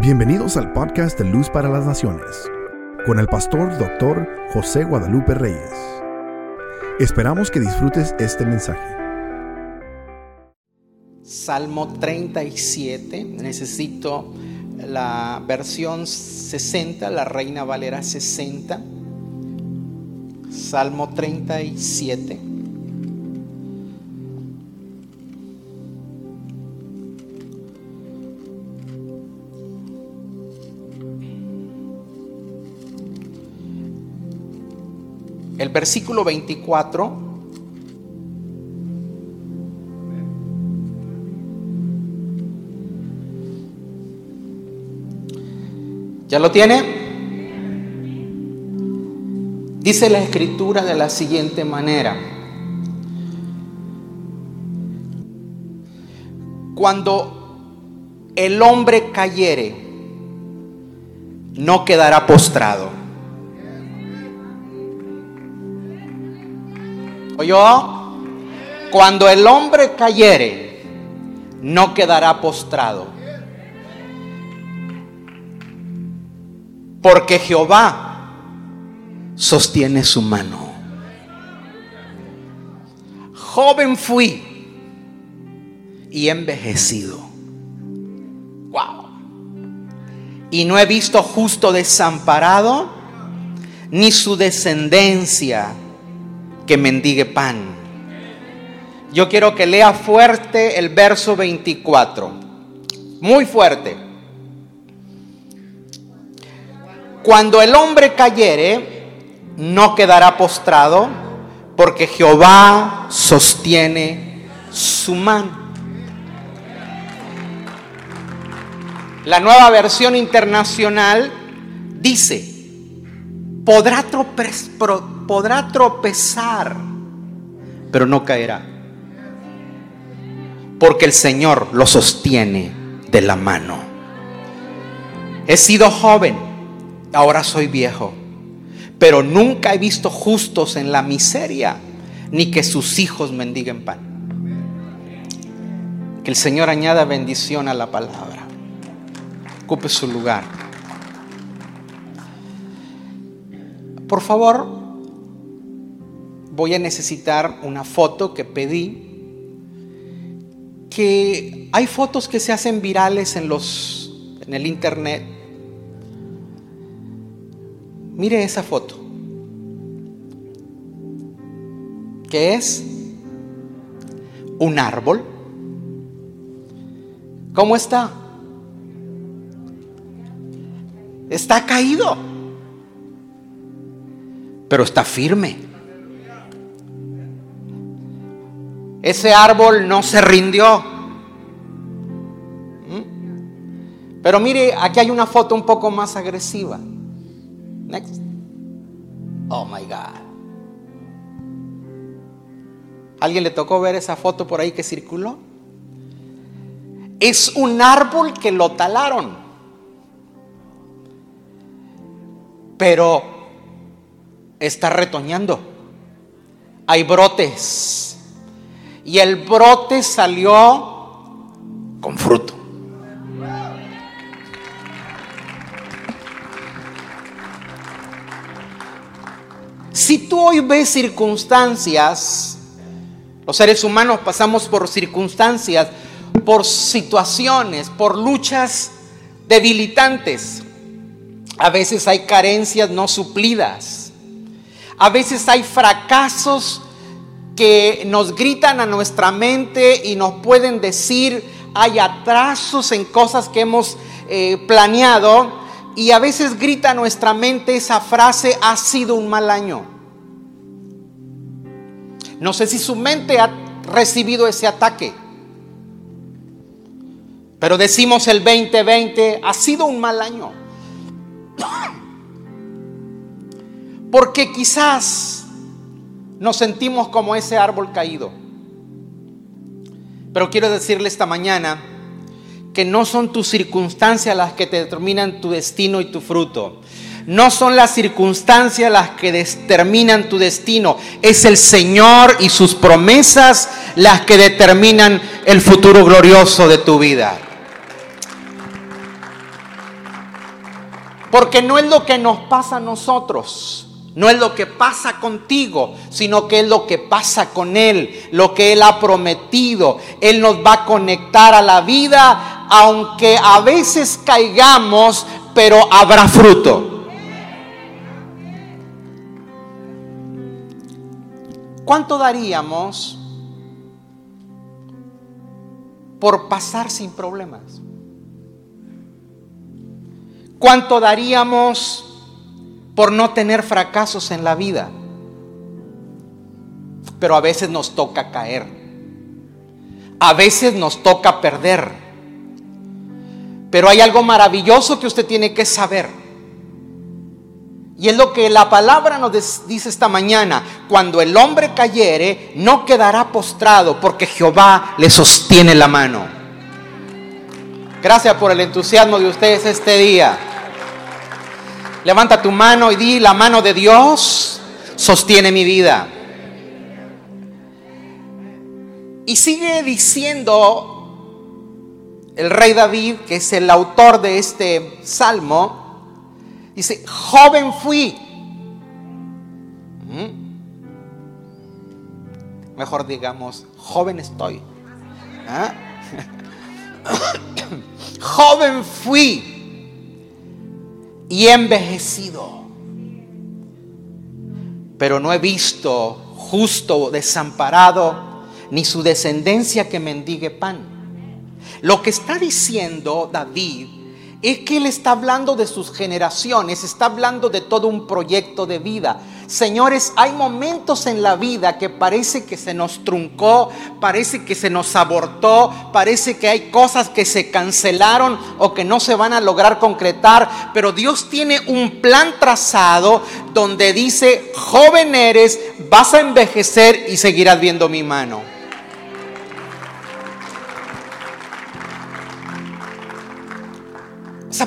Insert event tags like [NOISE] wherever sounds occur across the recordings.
Bienvenidos al podcast de Luz para las Naciones, con el pastor doctor José Guadalupe Reyes. Esperamos que disfrutes este mensaje. Salmo 37, necesito la versión 60, la Reina Valera 60. Salmo 37. Versículo 24 ¿Ya lo tiene? Dice la escritura de la siguiente manera. Cuando el hombre cayere, no quedará postrado. ¿Oyó? Cuando el hombre cayere, no quedará postrado. Porque Jehová sostiene su mano. Joven fui y envejecido. Wow. Y no he visto justo desamparado, ni su descendencia que mendigue pan. Yo quiero que lea fuerte el verso 24. Muy fuerte. Cuando el hombre cayere, no quedará postrado, porque Jehová sostiene su mano. La nueva versión internacional dice, podrá, tropez, podrá tropezar, pero no caerá, porque el Señor lo sostiene de la mano. He sido joven ahora soy viejo, pero nunca he visto justos en la miseria, ni que sus hijos mendiguen pan. Que el Señor añada bendición a la palabra. Ocupe su lugar. Por favor, voy a necesitar una foto que pedí. Que hay fotos que se hacen virales en los en el internet Mire esa foto. ¿Qué es? Un árbol. ¿Cómo está? Está caído. Pero está firme. Ese árbol no se rindió. ¿Mm? Pero mire, aquí hay una foto un poco más agresiva. Next. Oh my God. ¿Alguien le tocó ver esa foto por ahí que circuló? Es un árbol que lo talaron. Pero está retoñando. Hay brotes. Y el brote salió con fruto. Si tú hoy ves circunstancias, los seres humanos pasamos por circunstancias, por situaciones, por luchas debilitantes. A veces hay carencias no suplidas. A veces hay fracasos que nos gritan a nuestra mente y nos pueden decir, hay atrasos en cosas que hemos eh, planeado y a veces grita a nuestra mente esa frase, ha sido un mal año. No sé si su mente ha recibido ese ataque. Pero decimos el 2020 ha sido un mal año. [COUGHS] Porque quizás nos sentimos como ese árbol caído. Pero quiero decirle esta mañana que no son tus circunstancias las que te determinan tu destino y tu fruto. No son las circunstancias las que determinan tu destino. Es el Señor y sus promesas las que determinan el futuro glorioso de tu vida. Porque no es lo que nos pasa a nosotros, no es lo que pasa contigo, sino que es lo que pasa con Él, lo que Él ha prometido. Él nos va a conectar a la vida, aunque a veces caigamos, pero habrá fruto. ¿Cuánto daríamos por pasar sin problemas? ¿Cuánto daríamos por no tener fracasos en la vida? Pero a veces nos toca caer. A veces nos toca perder. Pero hay algo maravilloso que usted tiene que saber. Y es lo que la palabra nos dice esta mañana. Cuando el hombre cayere, no quedará postrado porque Jehová le sostiene la mano. Gracias por el entusiasmo de ustedes este día. Levanta tu mano y di, la mano de Dios sostiene mi vida. Y sigue diciendo el rey David, que es el autor de este salmo, dice, joven fui. ¿Mm? Mejor digamos, joven estoy. ¿Ah? [LAUGHS] joven fui y envejecido. Pero no he visto justo desamparado, ni su descendencia que mendigue pan. Lo que está diciendo David es que él está hablando de sus generaciones, está hablando de todo un proyecto de vida. Señores, hay momentos en la vida que parece que se nos truncó, parece que se nos abortó, parece que hay cosas que se cancelaron o que no se van a lograr concretar, pero Dios tiene un plan trazado donde dice, joven eres, vas a envejecer y seguirás viendo mi mano.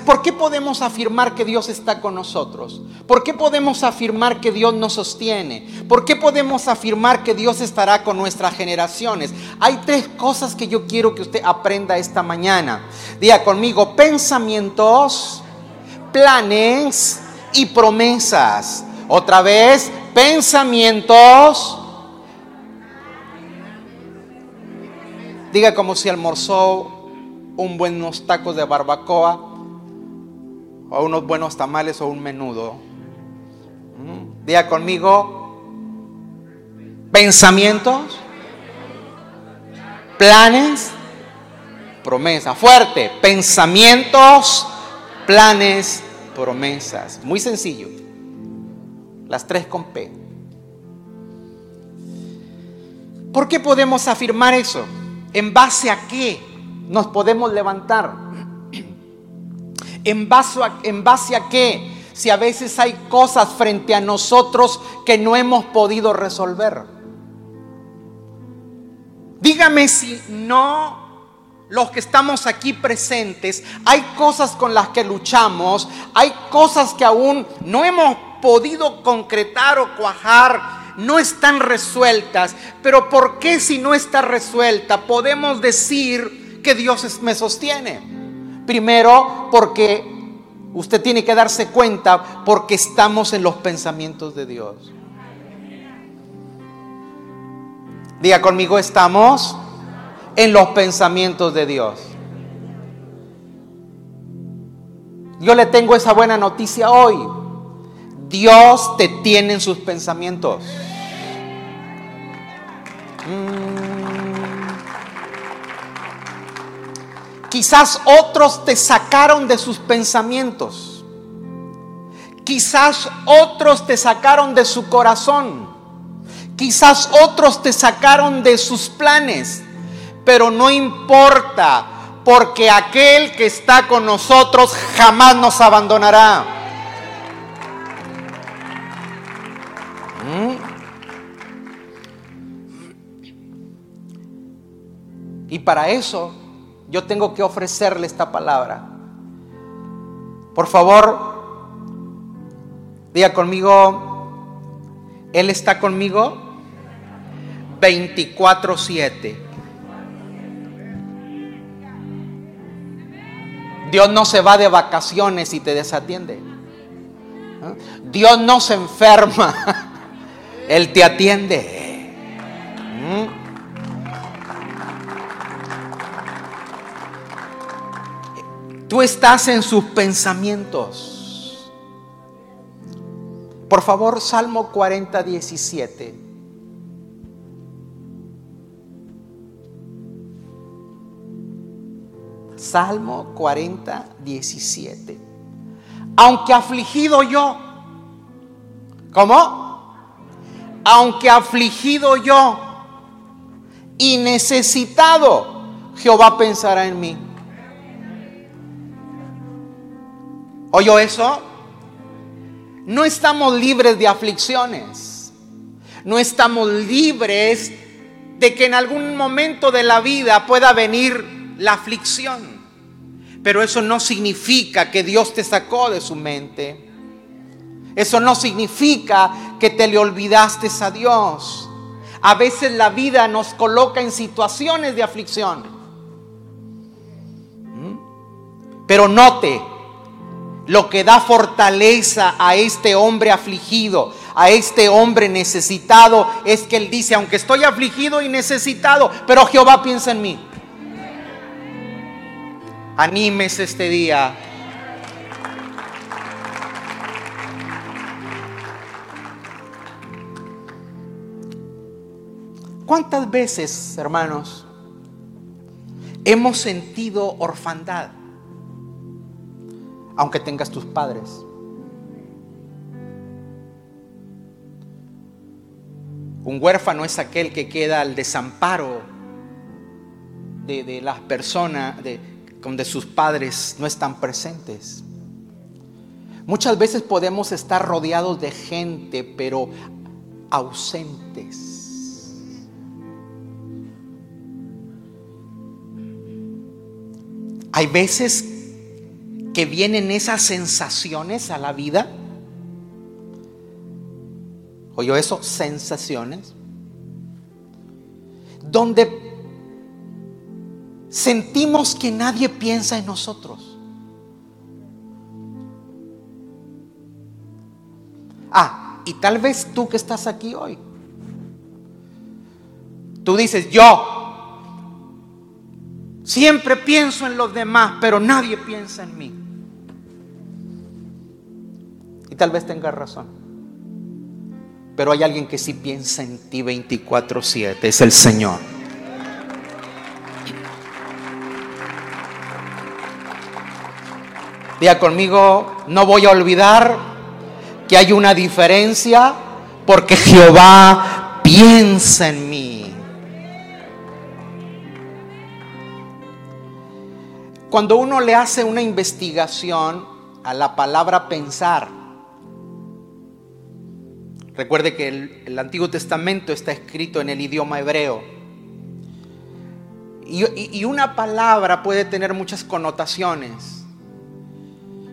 ¿Por qué podemos afirmar que Dios está con nosotros? ¿Por qué podemos afirmar que Dios nos sostiene? ¿Por qué podemos afirmar que Dios estará con nuestras generaciones? Hay tres cosas que yo quiero que usted aprenda esta mañana. Diga conmigo, pensamientos, planes y promesas. Otra vez, pensamientos. Diga como si almorzó un buenos tacos de barbacoa o unos buenos tamales o un menudo. Mm, Diga conmigo, pensamientos, planes, promesa. Fuerte, pensamientos, planes, promesas. Muy sencillo. Las tres con P. ¿Por qué podemos afirmar eso? ¿En base a qué nos podemos levantar? ¿En base, a, ¿En base a qué? Si a veces hay cosas frente a nosotros que no hemos podido resolver. Dígame si no los que estamos aquí presentes, hay cosas con las que luchamos, hay cosas que aún no hemos podido concretar o cuajar, no están resueltas. Pero ¿por qué si no está resuelta podemos decir que Dios me sostiene? Primero, porque usted tiene que darse cuenta porque estamos en los pensamientos de Dios. Diga conmigo, estamos en los pensamientos de Dios. Yo le tengo esa buena noticia hoy. Dios te tiene en sus pensamientos. Mm. Quizás otros te sacaron de sus pensamientos. Quizás otros te sacaron de su corazón. Quizás otros te sacaron de sus planes. Pero no importa, porque aquel que está con nosotros jamás nos abandonará. ¿Mm? Y para eso yo tengo que ofrecerle esta palabra. Por favor, diga conmigo, Él está conmigo 24/7. Dios no se va de vacaciones y te desatiende. Dios no se enferma, [LAUGHS] Él te atiende. Tú estás en sus pensamientos. Por favor, Salmo 40, 17. Salmo 40, 17. Aunque afligido yo, ¿cómo? Aunque afligido yo y necesitado, Jehová pensará en mí. ¿Oyó eso? No estamos libres de aflicciones. No estamos libres de que en algún momento de la vida pueda venir la aflicción. Pero eso no significa que Dios te sacó de su mente. Eso no significa que te le olvidaste a Dios. A veces la vida nos coloca en situaciones de aflicción. ¿Mm? Pero note, lo que da fortaleza a este hombre afligido, a este hombre necesitado, es que él dice, aunque estoy afligido y necesitado, pero Jehová piensa en mí. Animes este día. ¿Cuántas veces, hermanos, hemos sentido orfandad? Aunque tengas tus padres. Un huérfano es aquel que queda al desamparo de, las personas de, donde sus padres no están presentes. Muchas veces podemos estar rodeados de gente, pero ausentes. Hay veces que vienen esas sensaciones a la vida. ¿Oyó eso? Sensaciones. Donde sentimos que nadie piensa en nosotros. Ah, y tal vez tú que estás aquí hoy. Tú dices, yo siempre pienso en los demás, pero nadie piensa en mí tal vez tenga razón. Pero hay alguien que sí piensa en ti 24/7, es el Señor. Diga conmigo, no voy a olvidar que hay una diferencia porque Jehová piensa en mí. Cuando uno le hace una investigación a la palabra pensar, Recuerde que el, Antiguo Testamento está escrito en el idioma hebreo. Y, una palabra puede tener muchas connotaciones.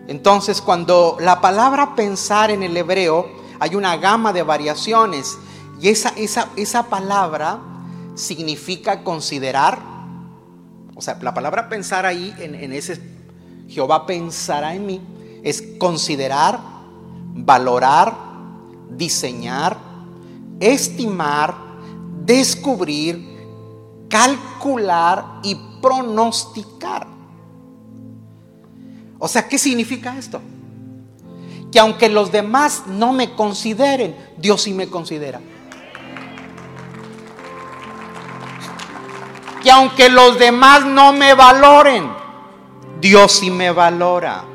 Entonces, cuando la palabra pensar en el hebreo, hay una gama de variaciones. Y esa, esa, esa palabra significa considerar. O sea, la palabra pensar ahí, en, en ese Jehová pensará en mí, es considerar, valorar, diseñar, estimar, descubrir, calcular y pronosticar. O sea, ¿qué significa esto? Que aunque los demás no me consideren, Dios sí me considera. Que aunque los demás no me valoren, Dios sí me valora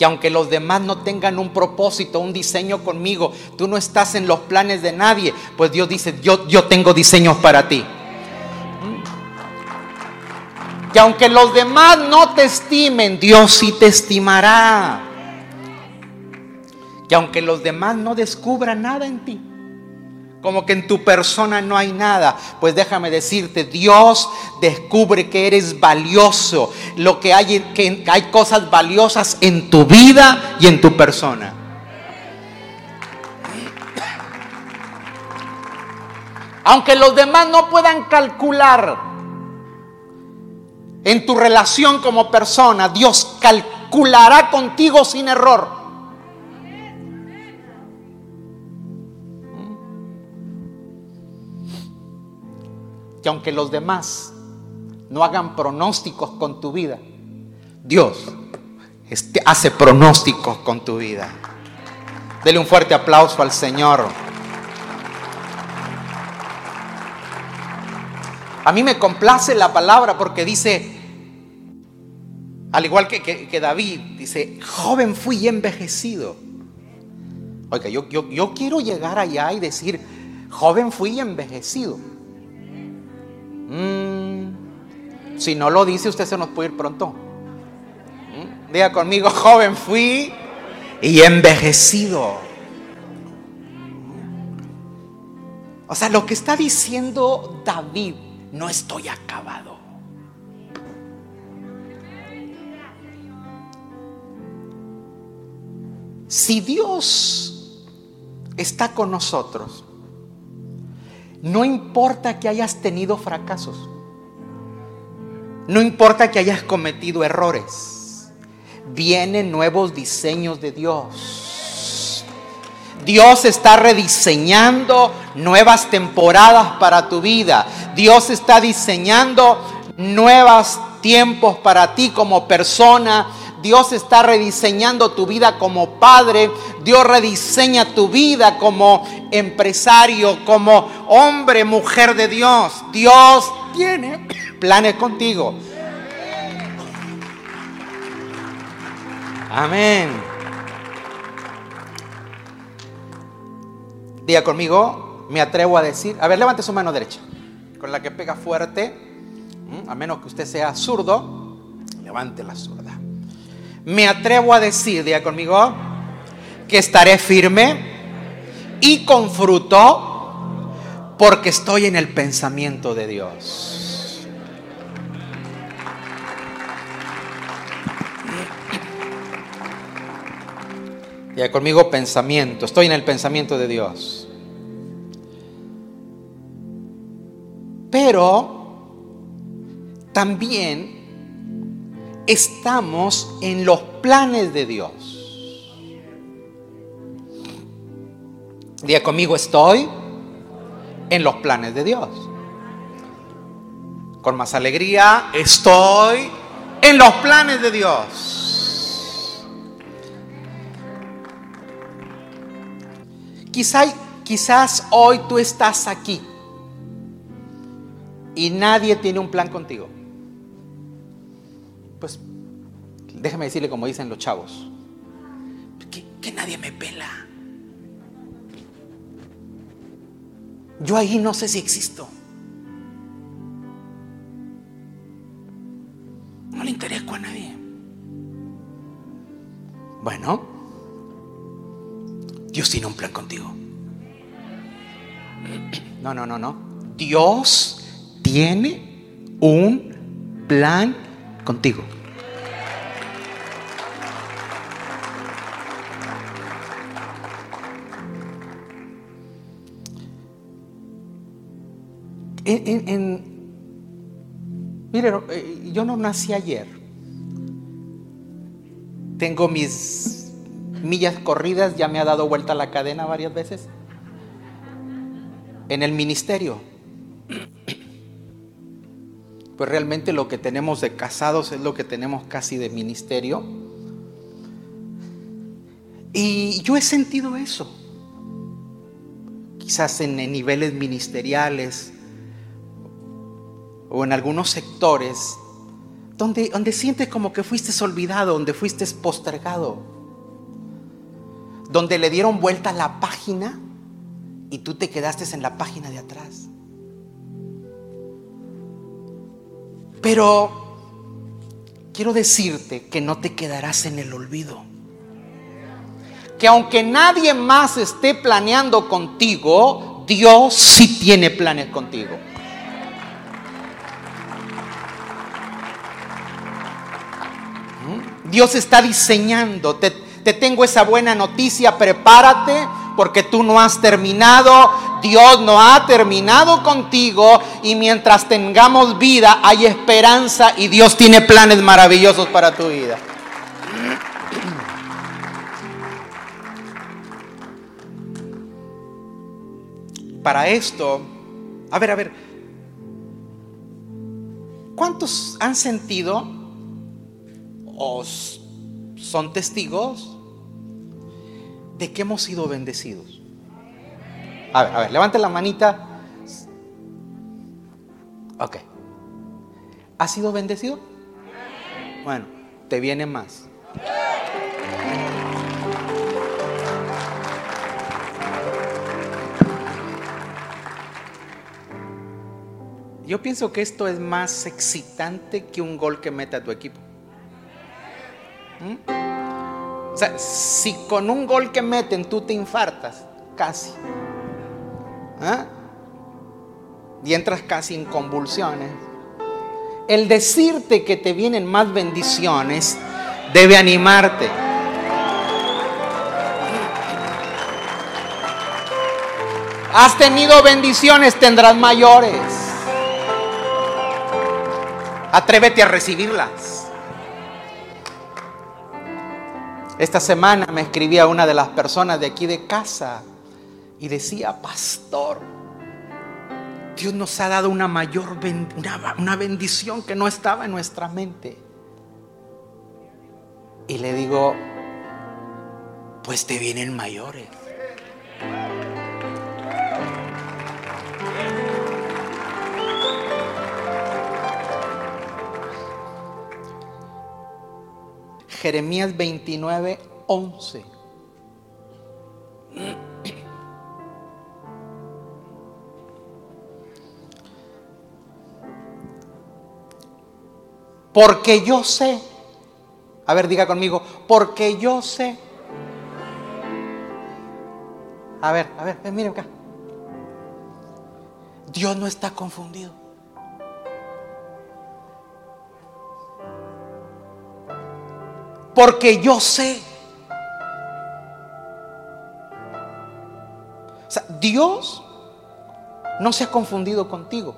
que aunque los demás no tengan un propósito, un diseño conmigo, tú no estás en los planes de nadie, pues Dios dice, yo, yo tengo diseños para ti. Que aunque los demás no te estimen, Dios sí te estimará. Que aunque los demás no descubran nada en ti, como que en tu persona no hay nada. Pues déjame decirte, Dios descubre que eres valioso. Lo que hay, que hay cosas valiosas en tu vida y en tu persona. Aunque los demás no puedan calcular en tu relación como persona, Dios calcula articulará contigo sin error. Que aunque los demás no hagan pronósticos con tu vida, Dios hace pronósticos con tu vida. Dele un fuerte aplauso al Señor. A mí me complace la palabra porque dice, al igual que, David, dice, joven fui y envejecido. Oiga, yo, yo, quiero llegar allá y decir, joven fui y envejecido. Mm, si no lo dice, usted se nos puede ir pronto. Mm, diga conmigo, [LAUGHS] joven fui y envejecido. O sea, lo que está diciendo David, no estoy acabado. Si Dios está con nosotros, no importa que hayas tenido fracasos, no importa que hayas cometido errores, vienen nuevos diseños de Dios. Dios está rediseñando nuevas temporadas para tu vida. Dios está diseñando nuevos tiempos para ti como persona Dios está rediseñando tu vida como padre. Dios rediseña tu vida como empresario, como hombre, mujer de Dios. Dios tiene planes contigo. Amén. Diga conmigo, me atrevo a decir, a ver, levante su mano derecha, con la que pega fuerte, a menos que usted sea zurdo, levante la zurda me atrevo a decir, diga conmigo, que estaré firme y con fruto porque estoy en el pensamiento de Dios. Diga conmigo pensamiento, estoy en el pensamiento de Dios. Pero también estamos en los planes de Dios. Diga conmigo, estoy en los planes de Dios. Con más alegría, estoy en los planes de Dios. Quizá, quizás hoy tú estás aquí y nadie tiene un plan contigo déjame decirle como dicen los chavos, que, nadie me pela. Yo ahí no sé si existo. No le intereso a nadie. Bueno, Dios tiene un plan contigo. No, no, no, no. Dios tiene un plan contigo. En, eh, yo no nací ayer. Tengo mis millas corridas, ya me ha dado vuelta la cadena varias veces. En el ministerio pues realmente lo que tenemos de casados es lo que tenemos casi de ministerio. Y yo he sentido eso, quizás en, niveles ministeriales o en algunos sectores, donde, donde sientes como que fuiste olvidado, donde fuiste postergado, donde le dieron vuelta la página y tú te quedaste en la página de atrás. Pero quiero decirte que no te quedarás en el olvido. Que aunque nadie más esté planeando contigo, Dios sí tiene planes contigo. Dios está diseñando. Te, te tengo esa buena noticia, prepárate porque tú no has terminado, Dios no ha terminado contigo y mientras tengamos vida hay esperanza y Dios tiene planes maravillosos para tu vida. [CLEARS THROAT] Para esto, a ver, a ver, ¿cuántos han sentido o son testigos de que hemos sido bendecidos? A ver, a ver, levante la manita. Ok. ¿Has sido bendecido? Bueno, te viene más. Yo pienso que esto es más excitante que un gol que mete a tu equipo. O sea, si con un gol que meten tú te infartas, casi. ¿ah? Y entras casi en convulsiones. El decirte que te vienen más bendiciones debe animarte. Has tenido bendiciones, tendrás mayores. Atrévete a recibirlas. Esta semana me escribía una de las personas de aquí de casa y decía, pastor, Dios nos ha dado una mayor una bendición que no estaba en nuestra mente. Y le digo, pues te vienen mayores. Jeremías 29, 11. Porque yo sé, a ver, diga conmigo, porque yo sé. A ver, a ver, miren acá. Dios no está confundido. Porque yo sé. Dios no se ha confundido contigo.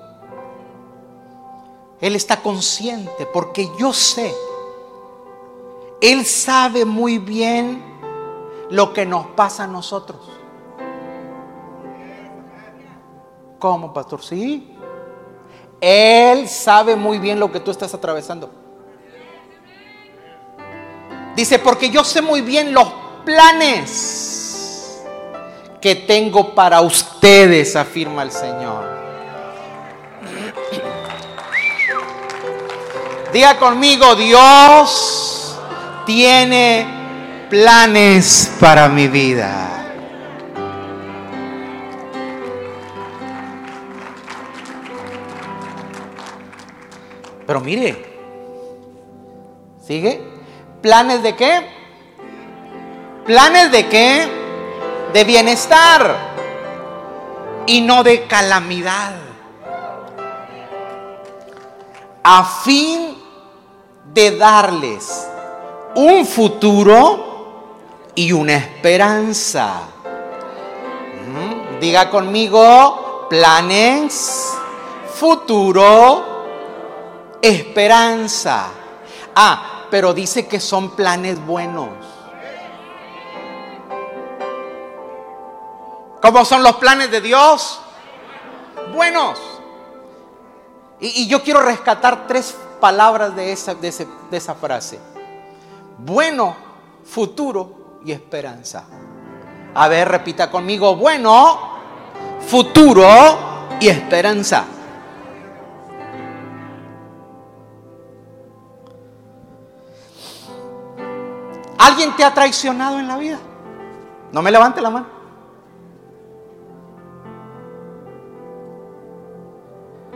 Él está consciente porque yo sé. Él sabe muy bien lo que nos pasa a nosotros. ¿Cómo, pastor? Sí. Él sabe muy bien lo que tú estás atravesando. Dice, porque yo sé muy bien los planes que tengo para ustedes, afirma el Señor. Diga conmigo, Dios tiene planes para mi vida. Pero mire, ¿sigue? ¿Planes de qué? ¿Planes de qué? De bienestar y no de calamidad. A fin de darles un futuro y una esperanza. Mm, diga conmigo, planes, futuro, esperanza. Ah, pero dice que son planes buenos. ¿Cómo son los planes de Dios? Buenos. Y, yo quiero rescatar tres palabras de esa, de, esa frase. Bueno, futuro y esperanza. A ver, repita conmigo. Bueno, futuro y esperanza. ¿Alguien te ha traicionado en la vida? No me levante la mano.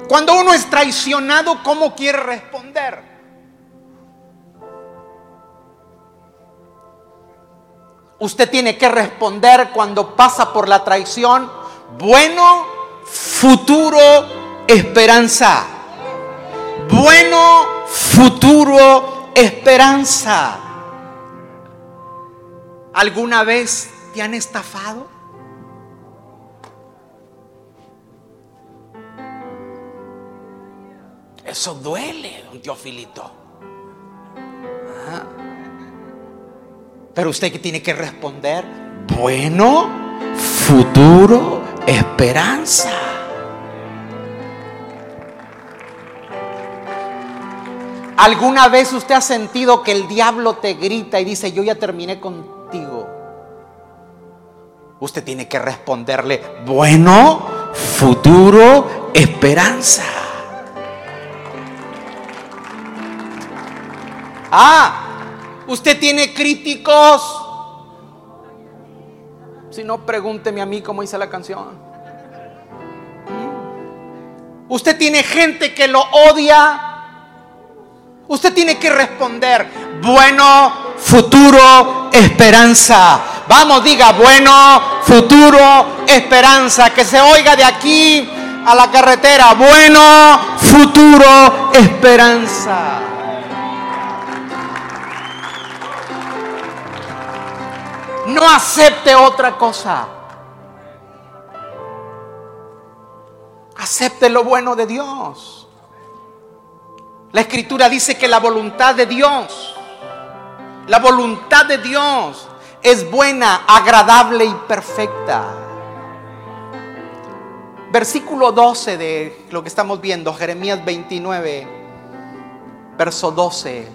Cuando uno es traicionado, ¿cómo quiere responder? Usted tiene que responder cuando pasa por la traición, bueno, futuro, esperanza. Bueno, futuro, esperanza. ¿Alguna vez te han estafado? Eso duele, don Teofilito. Pero usted que tiene que responder, bueno, futuro, esperanza. ¿Alguna vez usted ha sentido que el diablo te grita y dice, yo ya terminé contigo? Usted tiene que responderle, bueno, futuro, esperanza. Ah, usted tiene críticos. Si no, pregúnteme a mí cómo hice la canción. ¿Mm? Usted tiene gente que lo odia. Usted tiene que responder, bueno, futuro, esperanza. Vamos, diga, bueno, futuro, esperanza. Que se oiga de aquí a la carretera, bueno, futuro, esperanza. No acepte otra cosa. Acepte lo bueno de Dios. La escritura dice que la voluntad de Dios, la voluntad de Dios es buena, agradable y perfecta. Versículo 12 de lo que estamos viendo, Jeremías 29, verso 12.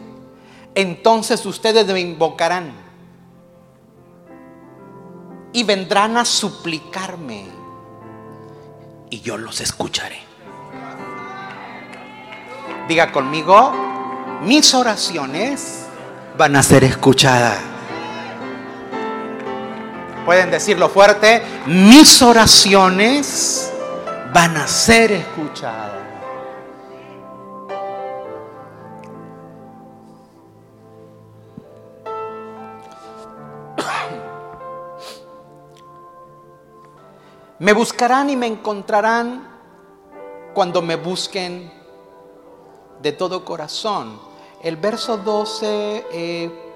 Entonces ustedes me invocarán y vendrán a suplicarme y yo los escucharé. Diga conmigo, mis oraciones van a ser escuchadas. Pueden decirlo fuerte, mis oraciones van a ser escuchadas. [COUGHS] Me buscarán y me encontrarán cuando me busquen de todo corazón. El verso 12, eh,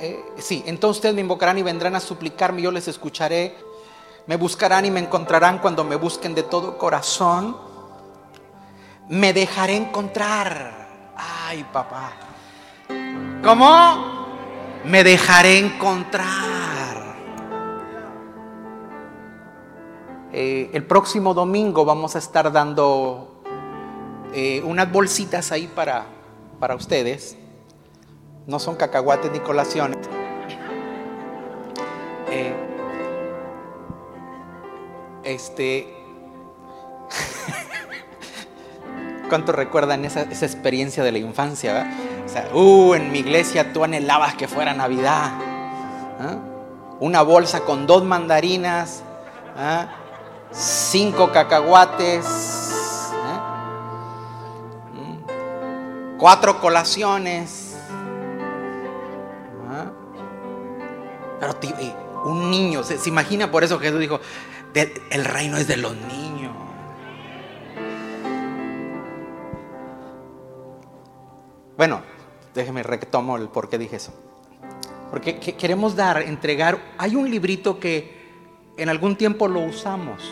eh, sí, entonces ustedes me invocarán y vendrán a suplicarme, yo les escucharé. Me buscarán y me encontrarán cuando me busquen de todo corazón. Me dejaré encontrar. Ay, papá. ¿Cómo? Me dejaré encontrar. Eh, el próximo domingo vamos a estar dando eh, unas bolsitas ahí para, para ustedes. No son cacahuates ni colaciones. Eh, este. [LAUGHS] ¿Cuántos recuerdan esa, experiencia de la infancia? O sea, uh, en mi iglesia tú anhelabas que fuera Navidad. ¿ah? Una bolsa con dos mandarinas. ¿ah? cinco cacahuates, ¿eh? mm, cuatro colaciones. Pero un niño, ¿se, imagina por eso Jesús dijo, el reino es de los niños. Bueno, déjeme retomo el por qué dije eso. Porque queremos dar, entregar, hay un librito que en algún tiempo lo usamos.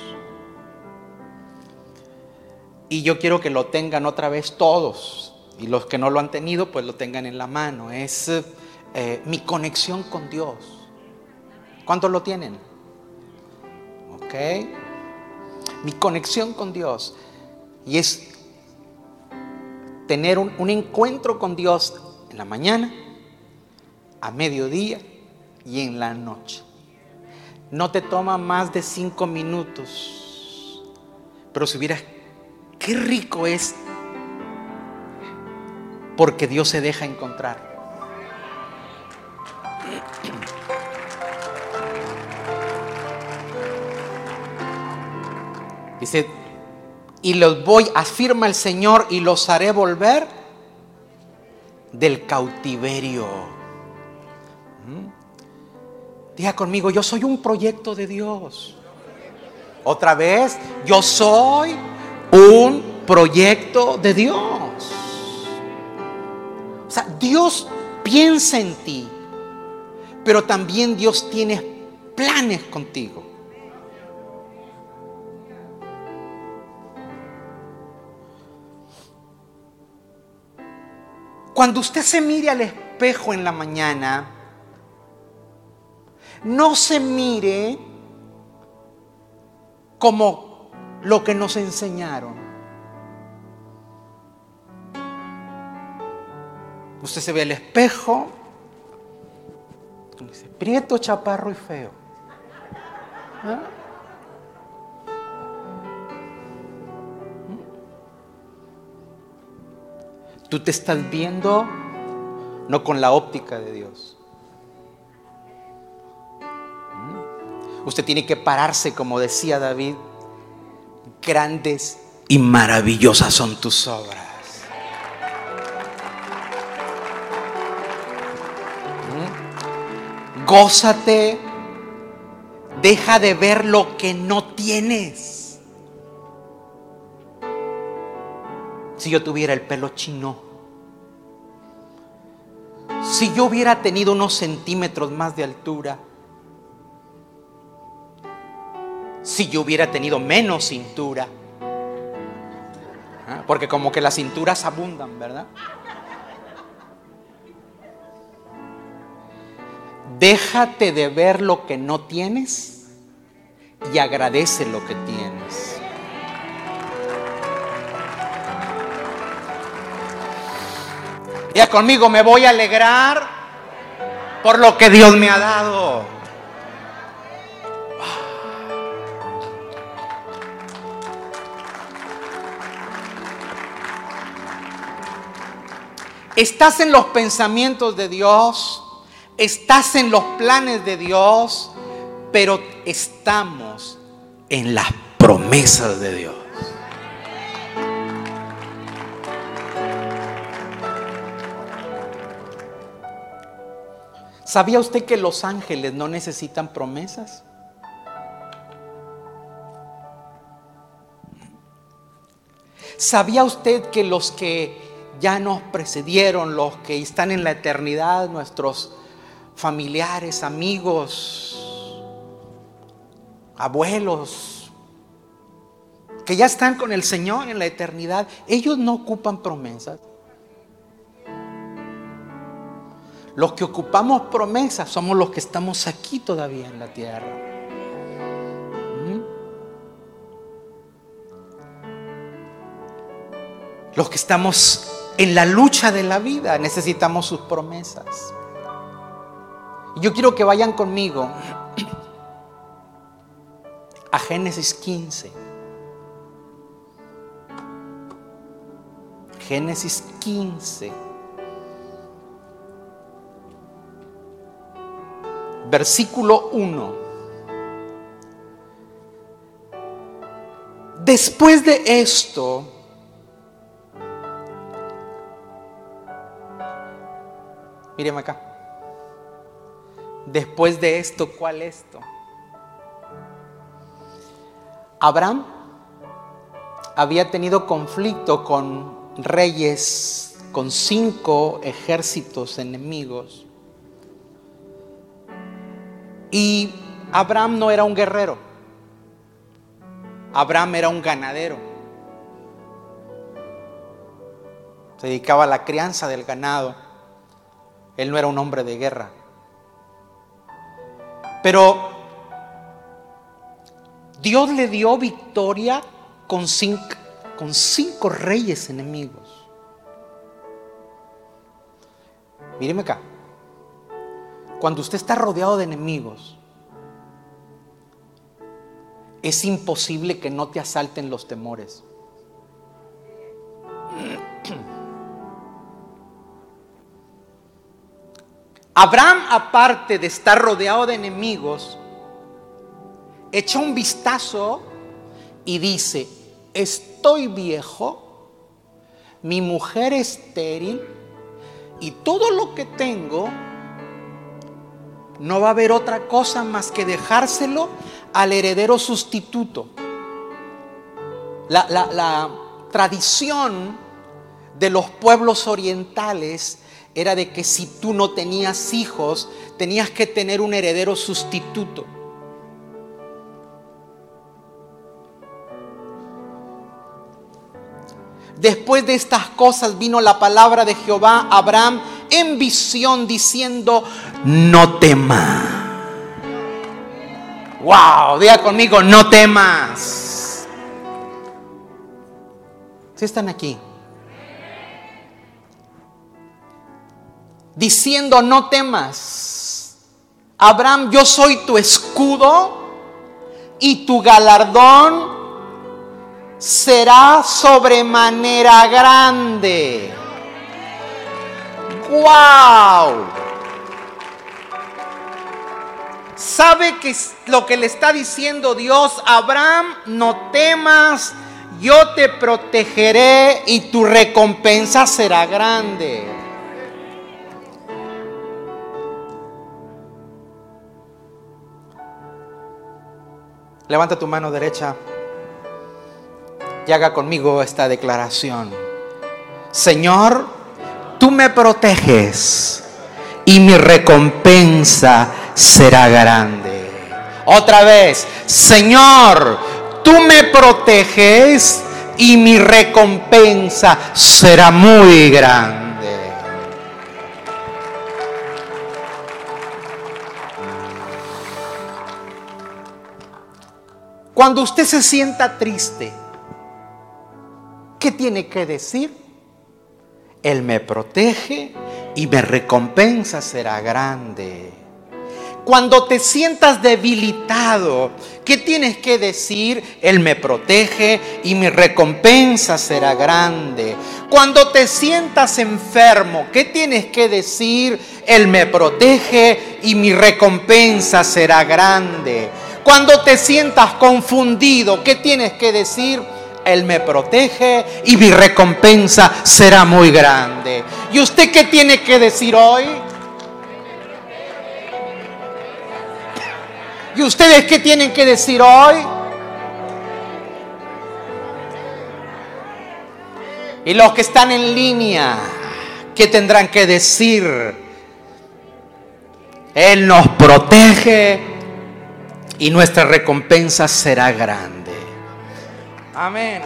Y yo quiero que lo tengan otra vez todos. Y los que no lo han tenido, pues lo tengan en la mano. Es eh, mi conexión con Dios. ¿Cuántos lo tienen? ¿Ok? Mi conexión con Dios. Y es tener un, encuentro con Dios en la mañana, a mediodía y en la noche. No te toma más de cinco minutos. Pero si hubieras, qué rico es porque Dios se deja encontrar. Dice, y los voy, afirma el Señor, y los haré volver del cautiverio. ¿Mm? Diga conmigo, yo soy un proyecto de Dios. Otra vez, yo soy un proyecto de Dios. O sea, Dios piensa en ti, pero también Dios tiene planes contigo. Cuando usted se mire al espejo en la mañana, no se mire como lo que nos enseñaron. Usted se ve al espejo, dice, prieto, chaparro y feo. ¿Ah? Tú te estás viendo no con la óptica de Dios. ¿Mm? Usted tiene que pararse, como decía David, grandes y maravillosas son tus obras. ¿Mm? Gózate, deja de ver lo que no tienes. Si yo tuviera el pelo chino, si yo hubiera tenido unos centímetros más de altura, si yo hubiera tenido menos cintura, ¿Ah? porque como que las cinturas abundan, ¿verdad? Déjate de ver lo que no tienes y agradece lo que tienes. Ya conmigo, me voy a alegrar por lo que Dios me ha dado. Estás en los pensamientos de Dios, estás en los planes de Dios, pero estamos en las promesas de Dios. ¿Sabía usted que los ángeles no necesitan promesas? ¿Sabía usted que los que ya nos precedieron, los que están en la eternidad, nuestros familiares, amigos, abuelos, que ya están con el Señor en la eternidad, ellos no ocupan promesas? Los que ocupamos promesas somos los que estamos aquí todavía en la tierra. Los que estamos en la lucha de la vida necesitamos sus promesas. Yo quiero que vayan conmigo a Génesis 15. Génesis 15. Versículo 1. Después de esto, míreme acá. Después de esto, ¿cuál esto? Abraham había tenido conflicto con reyes, con cinco ejércitos enemigos. Y Abraham no era un guerrero. Abraham era un ganadero. Se dedicaba a la crianza del ganado. Él no era un hombre de guerra. Pero Dios le dio victoria con cinco, reyes enemigos. Míreme acá. Cuando usted está rodeado de enemigos, es imposible que no te asalten los temores. [CLEARS THROAT] Abraham, aparte de estar rodeado de enemigos, echa un vistazo y dice, estoy viejo, mi mujer estéril y todo lo que tengo no va a haber otra cosa más que dejárselo al heredero sustituto. La, tradición de los pueblos orientales era de que si tú no tenías hijos, tenías que tener un heredero sustituto. Después de estas cosas vino la palabra de Jehová a Abraham en visión diciendo, no tema. Wow, diga conmigo, no temas. Si están aquí? Diciendo, no temas. Abraham, yo soy tu escudo y tu galardón será sobremanera grande. ¡Wow! ¿Sabe que lo que le está diciendo Dios? Abraham, no temas, yo te protegeré y tu recompensa será grande. Levanta tu mano derecha y haga conmigo esta declaración. Señor, tú me proteges y mi recompensa será grande. Otra vez, Señor, tú me proteges y mi recompensa será muy grande. Cuando usted se sienta triste, ¿qué tiene que decir? Él me protege y mi recompensa será grande. Cuando te sientas debilitado, ¿qué tienes que decir? Él me protege y mi recompensa será grande. Cuando te sientas enfermo, ¿qué tienes que decir? Él me protege y mi recompensa será grande. Cuando te sientas confundido, ¿qué tienes que decir? Él me protege y mi recompensa será muy grande. ¿Y usted qué tiene que decir hoy? ¿Y ustedes qué tienen que decir hoy? Y los que están en línea, ¿qué tendrán que decir? Él nos protege y nuestra recompensa será grande. Amén.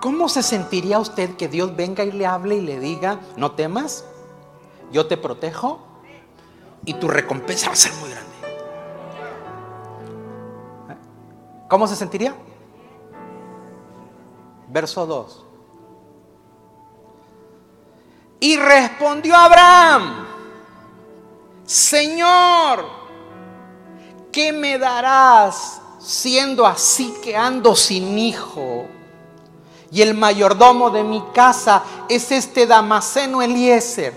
¿Cómo se sentiría usted que Dios venga y le hable y le diga, no temas, yo te protejo y tu recompensa va a ser muy grande? ¿Cómo se sentiría? Verso 2. Y respondió Abraham, Señor, ¿qué me darás siendo así que ando sin hijo? y el mayordomo de mi casa es este Damaseno Eliezer.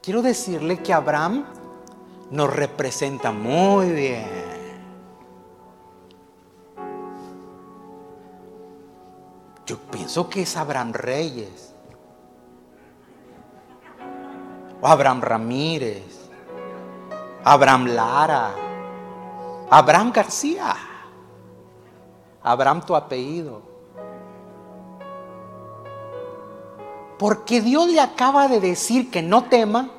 Quiero decirle que Abraham nos representa muy bien. Yo pienso que es Abraham Reyes. Abraham Ramírez. Abraham Lara. Abraham García. Abraham tu apellido. Porque Dios le acaba de decir que no tema,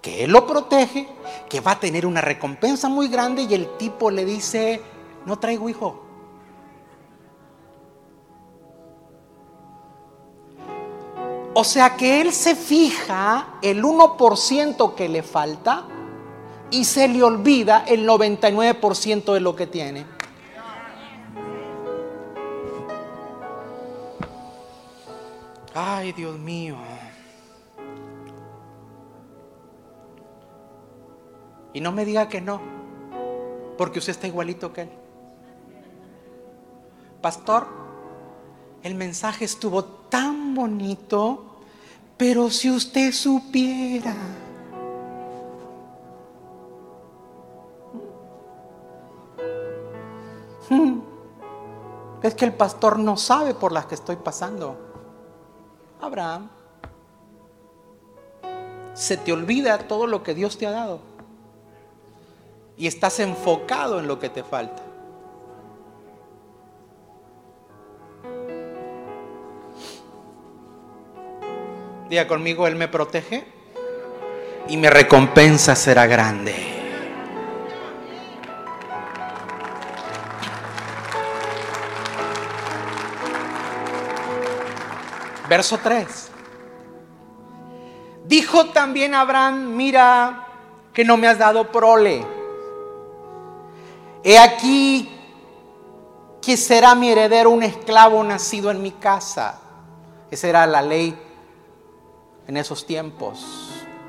que Él lo protege, que va a tener una recompensa muy grande y el tipo le dice, no traigo hijo. O sea que Él se fija el 1% que le falta y se le olvida el 99% de lo que tiene. Ay, Dios mío. Y no me diga que no, porque usted está igualito que él. Pastor, el mensaje estuvo tan bonito, pero si usted supiera [LAUGHS] Es que el pastor no sabe por las que estoy pasando. Abraham, se te olvida todo lo que Dios te ha dado. Y estás enfocado en lo que te falta. Conmigo, Él me protege y mi recompensa será grande. Verso 3. Dijo también Abraham, mira que no me has dado prole. He aquí que será mi heredero un esclavo nacido en mi casa. Esa era la ley en esos tiempos.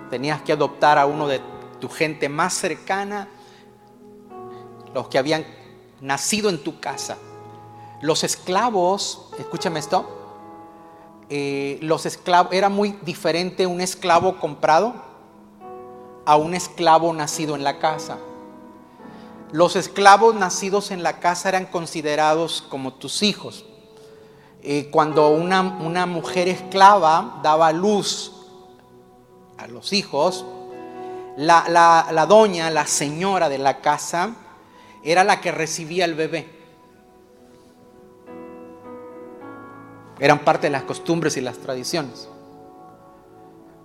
Tenías que adoptar a uno de tu gente más cercana, los que habían nacido en tu casa. Los esclavos, escúchame esto, eh, los esclavos, era muy diferente un esclavo comprado a un esclavo nacido en la casa. Los esclavos nacidos en la casa eran considerados como tus hijos. Eh, cuando una, una mujer esclava daba luz a los hijos, la, la, la doña, la señora de la casa, era la que recibía el bebé. Eran parte de las costumbres y las tradiciones.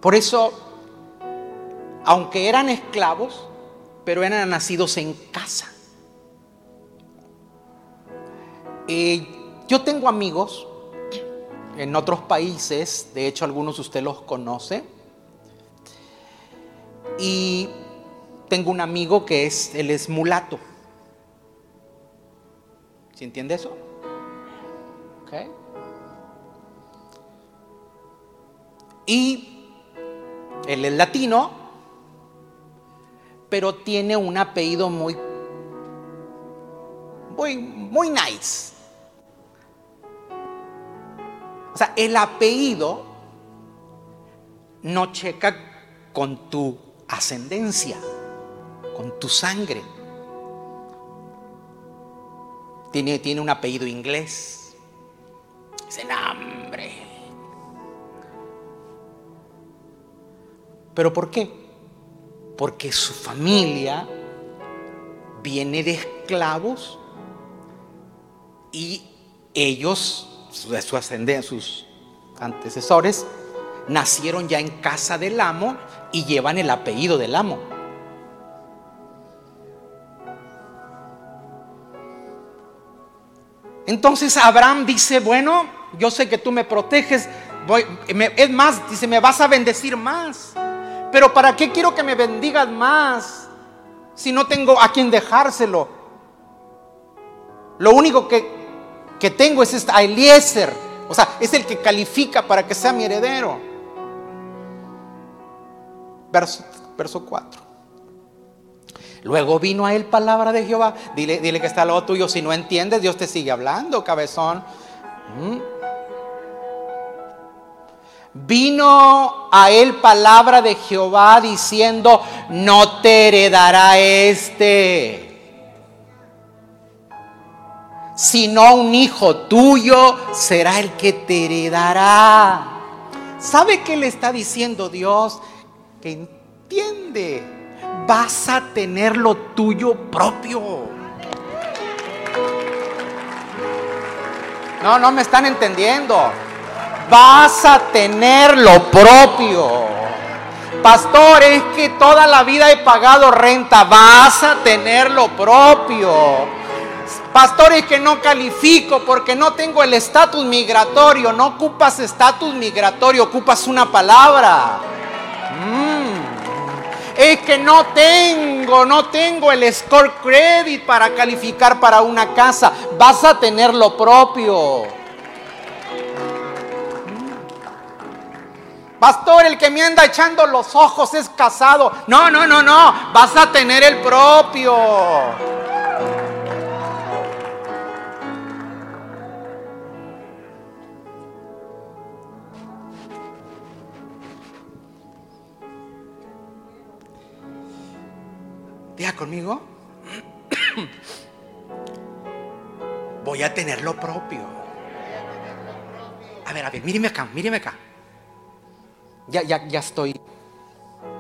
Por eso, aunque eran esclavos, pero eran nacidos en casa. yo tengo amigos en otros países, de hecho algunos de ustedes los conoce, y tengo un amigo que es, él es mulato. ¿Se entiende eso? Okay. Y él es latino, pero tiene un apellido muy, muy, muy nice. O sea, el apellido no checa con tu ascendencia, con tu sangre. Tiene, tiene un apellido inglés. Dice, nombre. ¿Pero por qué? Porque su familia viene de esclavos y ellos, de su sus antecesores, nacieron ya en casa del amo y llevan el apellido del amo. Entonces Abraham dice, bueno, yo sé que tú me proteges, voy, es más, dice, me vas a bendecir más. Pero ¿para qué quiero que me bendigas más si no tengo a quien dejárselo? Lo único que, que tengo es a Eliezer. O sea, es el que califica para que sea mi heredero. Verso, verso 4. Luego vino a él palabra de Jehová. Dile, dile que está al lado tuyo. Si no entiendes, Dios te sigue hablando, cabezón. ¿Mm? Vino a él palabra de Jehová diciendo, no te heredará este, sino un hijo tuyo será el que te heredará. ¿Sabe qué le está diciendo Dios? Que entiende, vas a tener lo tuyo propio. No, no me están entendiendo vas a tener lo propio. Pastor, es que toda la vida he pagado renta, vas a tener lo propio. Pastor, es que no califico porque no tengo el estatus migratorio. No ocupas estatus migratorio, ocupas una palabra. Mm. Es que no tengo, no tengo el score credit para calificar para una casa. Vas a tener lo propio. Pastor, el que me anda echando los ojos es casado. No, no, no, no. Vas a tener el propio. Diga conmigo. [COUGHS] Voy a tener lo propio. A ver, a ver, míreme acá, míreme acá. Ya, ya, ya estoy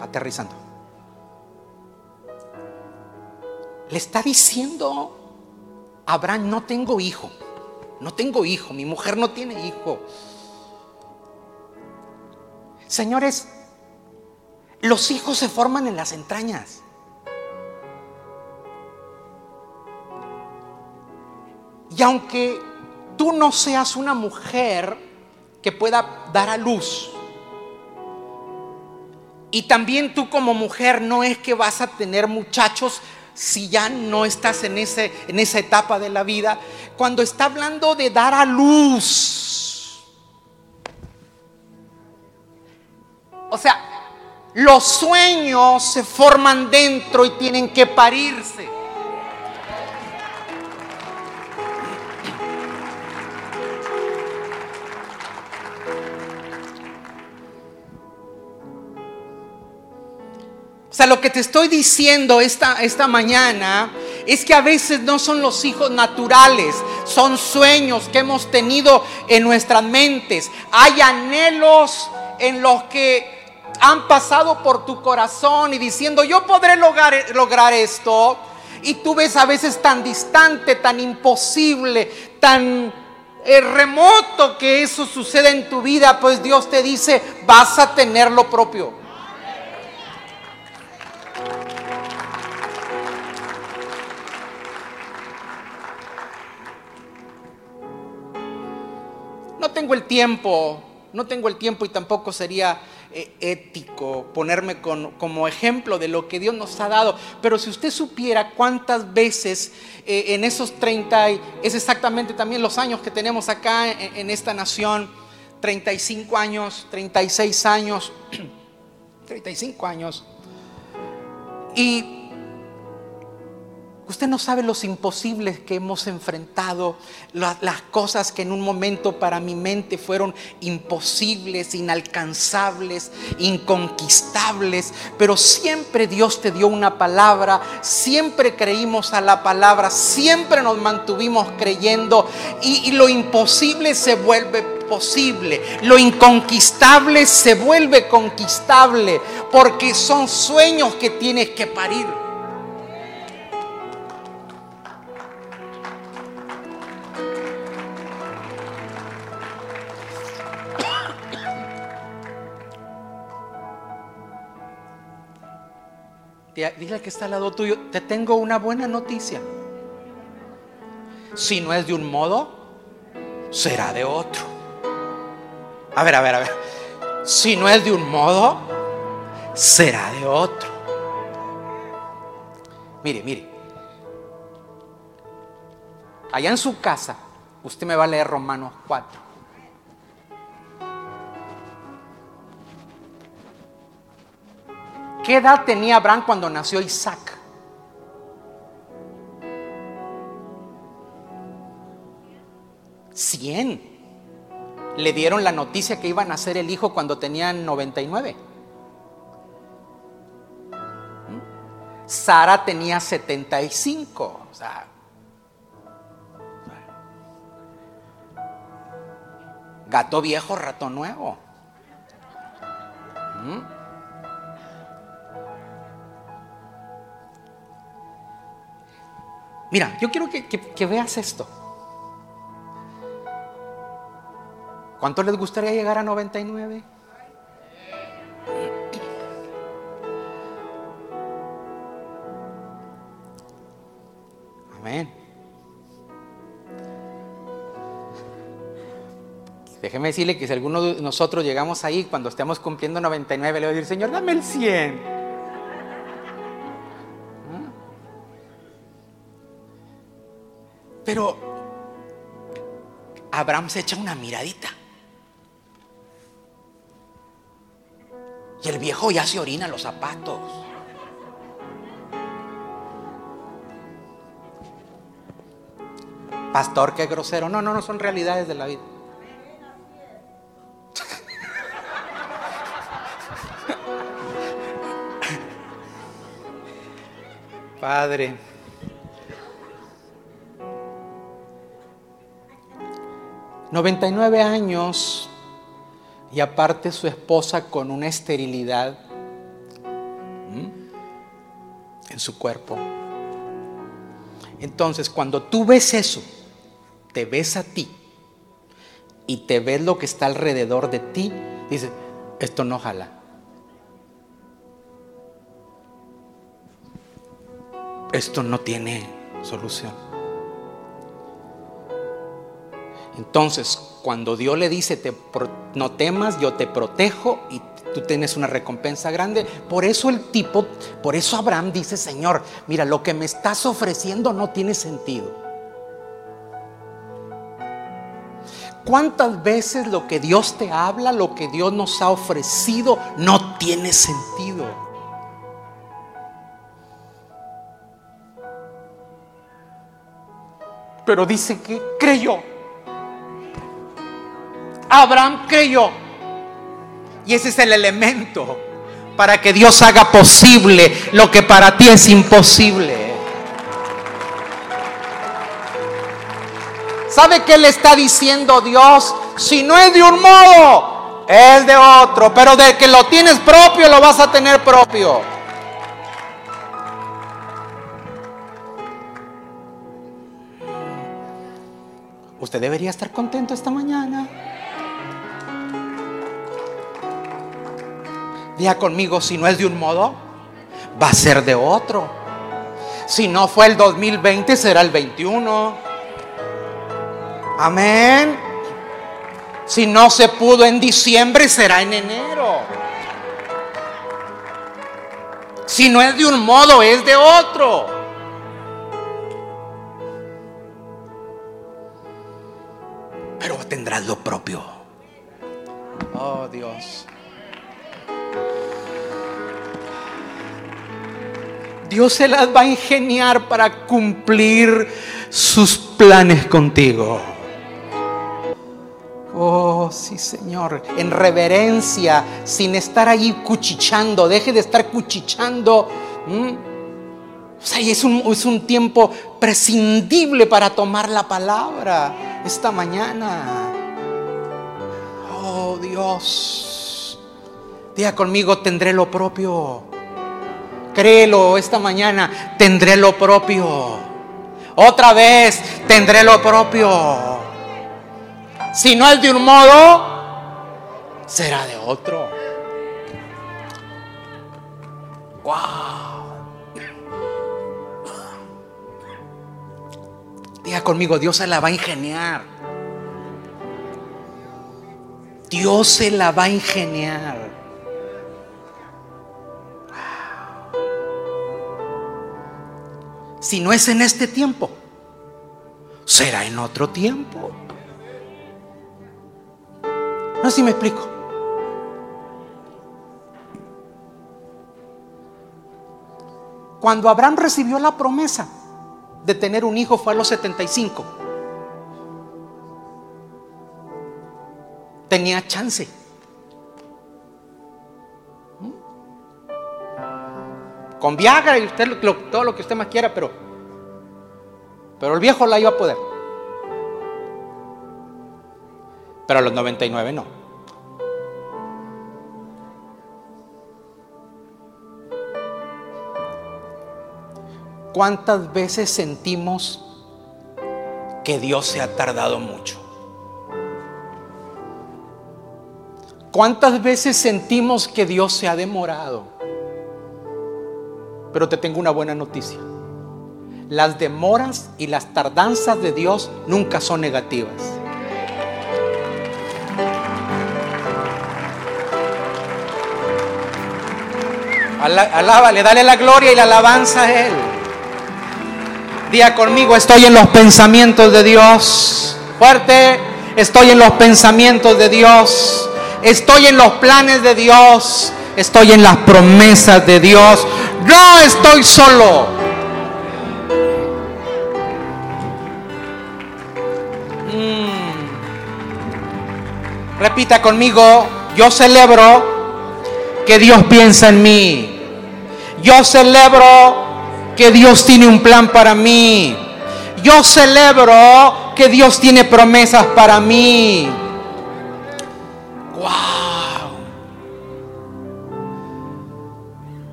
aterrizando. Le está diciendo Abraham, no tengo hijo, no tengo hijo, mi mujer no tiene hijo. Señores, los hijos se forman en las entrañas. Y aunque tú no seas una mujer que pueda dar a luz. Y también tú como mujer no es que vas a tener muchachos si ya no estás en, ese, en esa etapa de la vida. Cuando está hablando de dar a luz. O sea, los sueños se forman dentro y tienen que parirse. O sea, lo que te estoy diciendo esta, esta mañana es que a veces no son los hijos naturales, son sueños que hemos tenido en nuestras mentes. Hay anhelos en los que han pasado por tu corazón y diciendo, yo podré lograr, lograr esto. Y tú ves a veces tan distante, tan imposible, tan eh, remoto que eso suceda en tu vida, pues Dios te dice, vas a tener lo propio. No tengo el tiempo, no tengo el tiempo y tampoco sería eh, ético ponerme como ejemplo de lo que Dios nos ha dado. Pero si usted supiera cuántas veces eh, en esos 30, es exactamente también los años que tenemos acá en, en esta nación, 35 años, 36 años, [CLEARS THROAT] 35 años. Y Usted no sabe los imposibles que hemos enfrentado, las cosas que en un momento para mi mente fueron imposibles, inalcanzables, inconquistables, pero siempre Dios te dio una palabra, siempre creímos a la palabra, siempre nos mantuvimos creyendo y, lo imposible se vuelve posible, lo inconquistable se vuelve conquistable, porque son sueños que tienes que parir. Dile que está al lado tuyo, te tengo una buena noticia. Si no es de un modo, será de otro. A ver, a ver, a ver. Si no es de un modo, será de otro. Mire, mire. Allá en su casa, usted me va a leer Romanos 4. ¿Qué edad tenía Abraham cuando nació Isaac? Cien. Le dieron la noticia que iba a nacer el hijo cuando tenían 99. ¿Mm? Sara tenía 75. O sea, gato viejo, rato nuevo. ¿Mm? Mira, yo quiero que, veas esto. ¿Cuánto les gustaría llegar a 99? Amén. Déjeme decirle que si alguno de nosotros llegamos ahí cuando estemos cumpliendo 99, le voy a decir, Señor, dame el 100. Pero Abraham se echa una miradita. Y el viejo ya se orina los zapatos. Pastor, qué grosero. No, no, no son realidades de la vida. [LAUGHS] Padre. 99 años y aparte su esposa con una esterilidad en su cuerpo. Entonces, cuando tú ves eso, te ves a ti y te ves lo que está alrededor de ti, dices, esto no jala. Esto no tiene solución. Entonces, cuando Dios le dice, te, no temas, yo te protejo y tú tienes una recompensa grande. Por eso el tipo, por eso Abraham dice, Señor, mira, lo que me estás ofreciendo no tiene sentido. ¿Cuántas veces lo que Dios te habla, lo que Dios nos ha ofrecido, no tiene sentido? Pero dice que creyó. Abraham creyó. Y ese es el elemento para que Dios haga posible lo que para ti es imposible. ¿Sabe qué le está diciendo Dios? Si no es de un modo, es de otro. Pero de que lo tienes propio, lo vas a tener propio. Usted debería estar contento esta mañana. Diga conmigo, si no es de un modo, va a ser de otro. Si no fue el 2020, será el 21. Amén. Si no se pudo en diciembre, será en enero. Si no es de un modo, es de otro. Pero tendrás lo propio. Oh Dios. Dios se las va a ingeniar para cumplir sus planes contigo. Oh, sí, Señor. En reverencia, sin estar allí cuchichando. Deje de estar cuchichando. O sea, es un, es un tiempo prescindible para tomar la palabra esta mañana. Oh, Dios. Diga conmigo, tendré lo propio. Créelo esta mañana, tendré lo propio. Otra vez, tendré lo propio. Si no es de un modo, será de otro. Wow. Diga conmigo, Dios se la va a ingeniar. Dios se la va a ingeniar. Si no es en este tiempo, será en otro tiempo. No sé si me explico. Cuando Abraham recibió la promesa de tener un hijo fue a los 75. Tenía chance. Con Viagra y usted todo lo que usted más quiera, pero pero el viejo la iba a poder. pero a los 99 no. ¿Cuántas veces sentimos que Dios se ha tardado mucho? ¿Cuántas veces sentimos que Dios se ha demorado? Pero te tengo una buena noticia. Las demoras y las tardanzas de Dios nunca son negativas. Alábale, dale la gloria y la alabanza a Él. Día conmigo, estoy en los pensamientos de Dios. Fuerte, estoy en los pensamientos de Dios. Estoy en los planes de Dios. Estoy en las promesas de Dios. No estoy solo. Mm. Repita conmigo, yo celebro que Dios piensa en mí. Yo celebro que Dios tiene un plan para mí. Yo celebro que Dios tiene promesas para mí. Wow.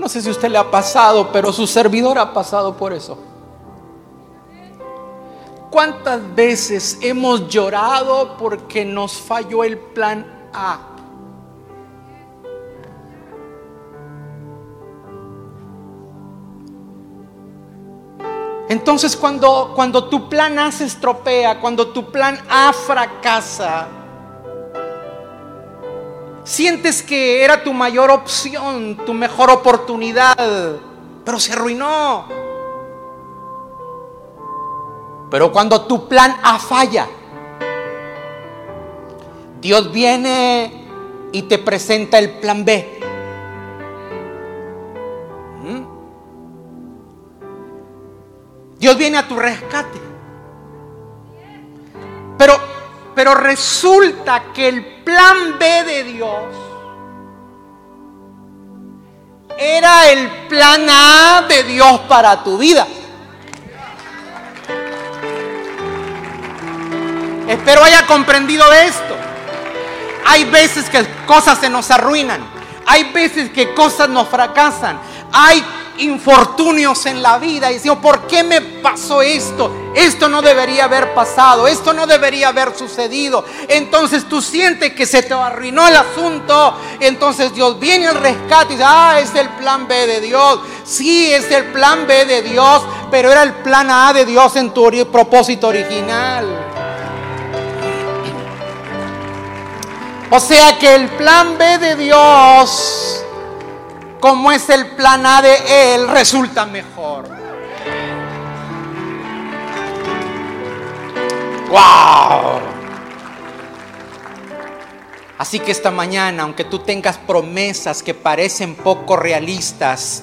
No sé si usted le ha pasado, pero su servidor ha pasado por eso. ¿Cuántas veces hemos llorado porque nos falló el plan A? Entonces cuando, cuando tu plan A se estropea, cuando tu plan A fracasa, sientes que era tu mayor opción, tu mejor oportunidad, pero se arruinó. Pero cuando tu plan A falla, Dios viene y te presenta el plan B. ¿Mm? Dios viene a tu rescate. Pero resulta que el plan B de Dios era el plan A de Dios para tu vida. Espero haya comprendido esto. Hay veces que cosas se nos arruinan. Hay veces que cosas nos fracasan. Hay infortunios en la vida y decimos, ¿por qué me pasó esto? Esto no debería haber pasado, esto no debería haber sucedido. Entonces tú sientes que se te arruinó el asunto. Entonces Dios viene al rescate y dice, ah, es el plan B de Dios. Sí, es el plan B de Dios, pero era el plan A de Dios en tu propósito original. O sea que el plan B de Dios, como es el plan A de Él, resulta mejor. ¡Wow! Así que esta mañana, aunque tú tengas promesas que parecen poco realistas,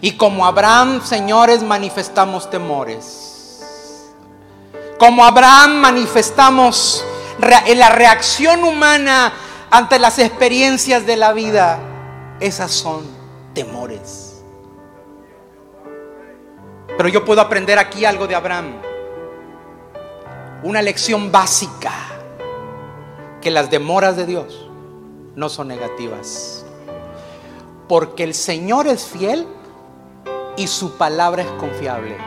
y como Abraham, señores, manifestamos temores. Como Abraham manifestamos la reacción humana ante las experiencias de la vida, esas son temores. Pero yo puedo aprender aquí algo de Abraham. Una lección básica, que las demoras de Dios no son negativas. Porque el Señor es fiel y su palabra es confiable.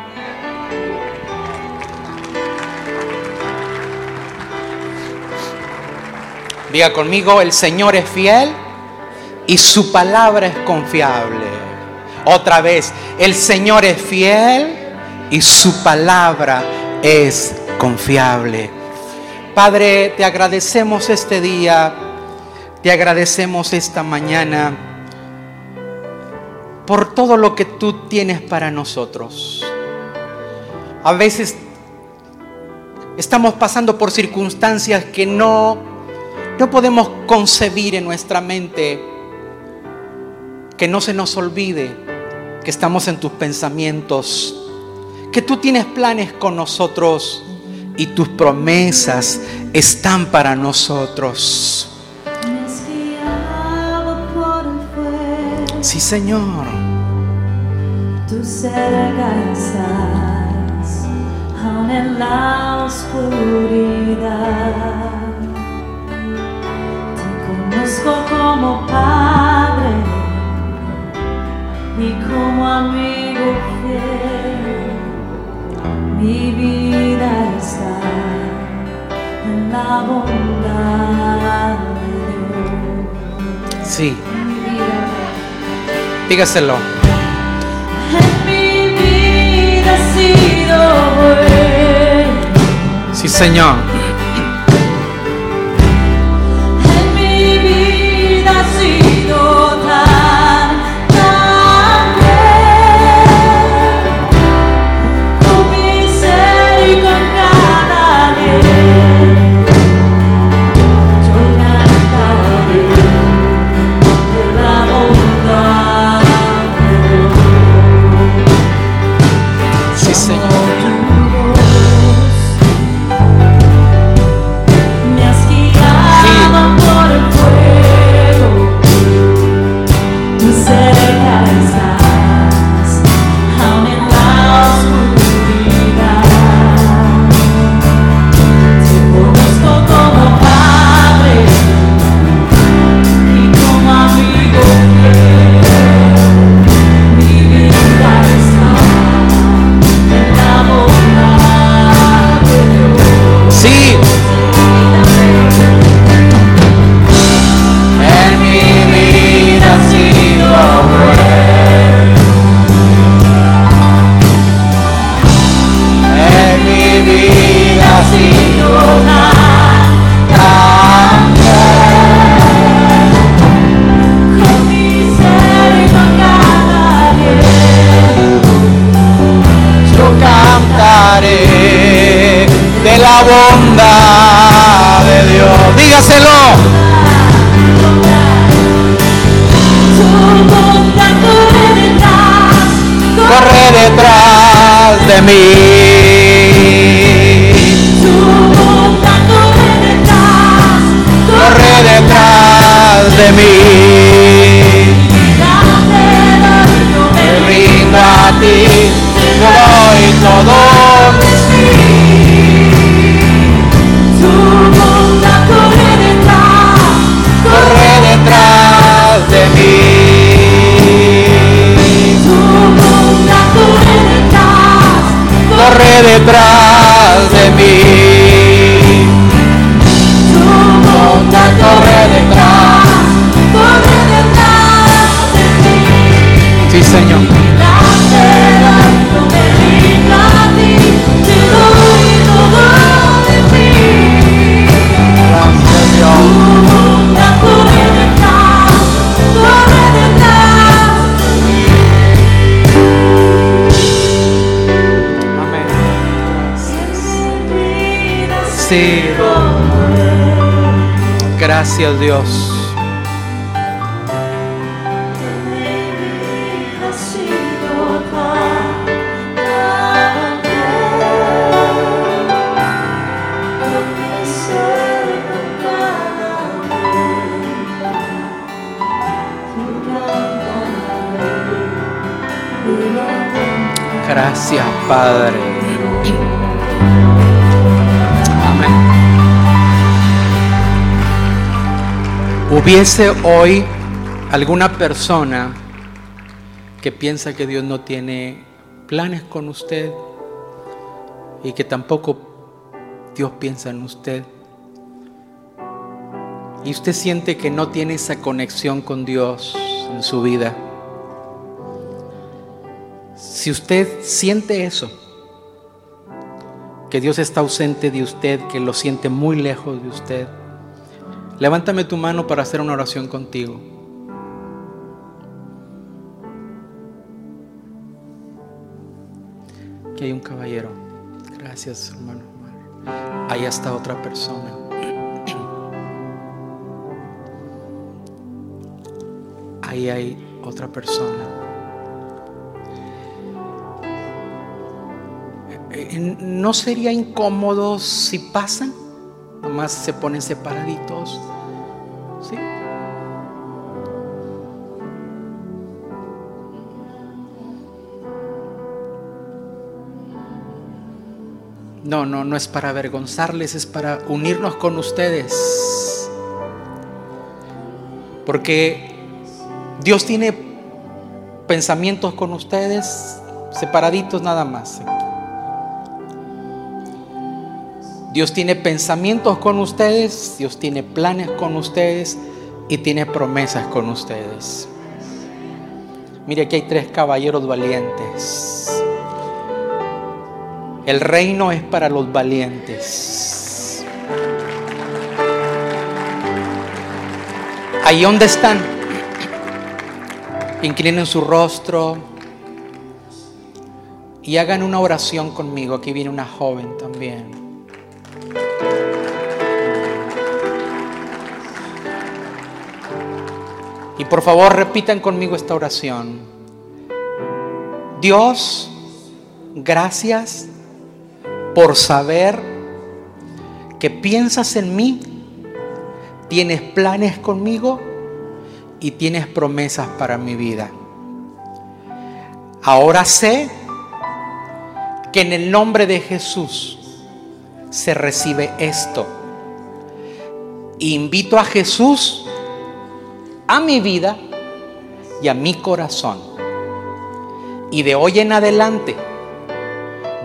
Diga conmigo, el Señor es fiel y su palabra es confiable. Otra vez, el Señor es fiel y su palabra es confiable. Padre, te agradecemos este día, te agradecemos esta mañana por todo lo que tú tienes para nosotros. A veces estamos pasando por circunstancias que no no podemos concebir en nuestra mente que no se nos olvide que estamos en tus pensamientos, que tú tienes planes con nosotros y tus promesas están para nosotros. Sí, Señor. Tú aún en la oscuridad como padre y como amigo fiel. Mi vida está en la bondad de Dios. Sí. Dígaselo. En mi vida ha sido bueno. Sí, Señor. amor. Cada vez. Gracias, Padre. Hubiese hoy alguna persona que piensa que Dios no tiene planes con usted y que tampoco Dios piensa en usted. Y usted siente que no tiene esa conexión con Dios en su vida. Si usted siente eso, que Dios está ausente de usted, que lo siente muy lejos de usted, levántame tu mano para hacer una oración contigo. Aquí hay un caballero. Gracias, hermano. Ahí está otra persona. Ahí hay otra persona. Eh, ¿No sería incómodo si pasan? Nomás se ponen separaditos. ¿Sí? No, no, no es para avergonzarles, es para unirnos con ustedes. Porque Dios tiene pensamientos con ustedes separaditos nada más. Dios tiene pensamientos con ustedes, Dios tiene planes con ustedes y tiene promesas con ustedes. Mire, aquí hay tres caballeros valientes. El reino es para los valientes. Ahí donde están, inclinen su rostro y hagan una oración conmigo. Aquí viene una joven también. Y por favor repitan conmigo esta oración. Dios, gracias por saber que piensas en mí, tienes planes conmigo y tienes promesas para mi vida. Ahora sé que en el nombre de Jesús se recibe esto. Invito a Jesús a mi vida y a mi corazón. Y de hoy en adelante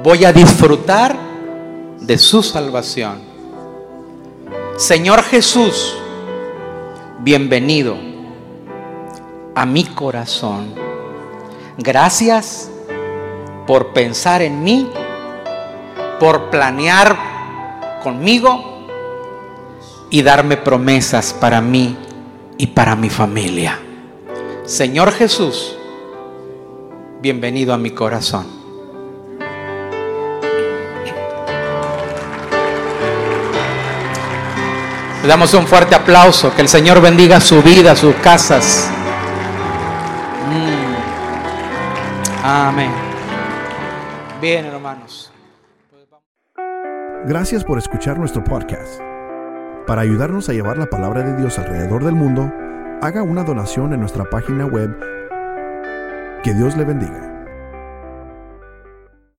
voy a disfrutar de su salvación. Señor Jesús, bienvenido a mi corazón. Gracias por pensar en mí por planear conmigo y darme promesas para mí y para mi familia. Señor Jesús, bienvenido a mi corazón. Le damos un fuerte aplauso. Que el Señor bendiga su vida, sus casas. Mm. Amén. Bien, hermanos. Gracias por escuchar nuestro podcast. Para ayudarnos a llevar la palabra de Dios alrededor del mundo, haga una donación en nuestra página web. Que Dios le bendiga.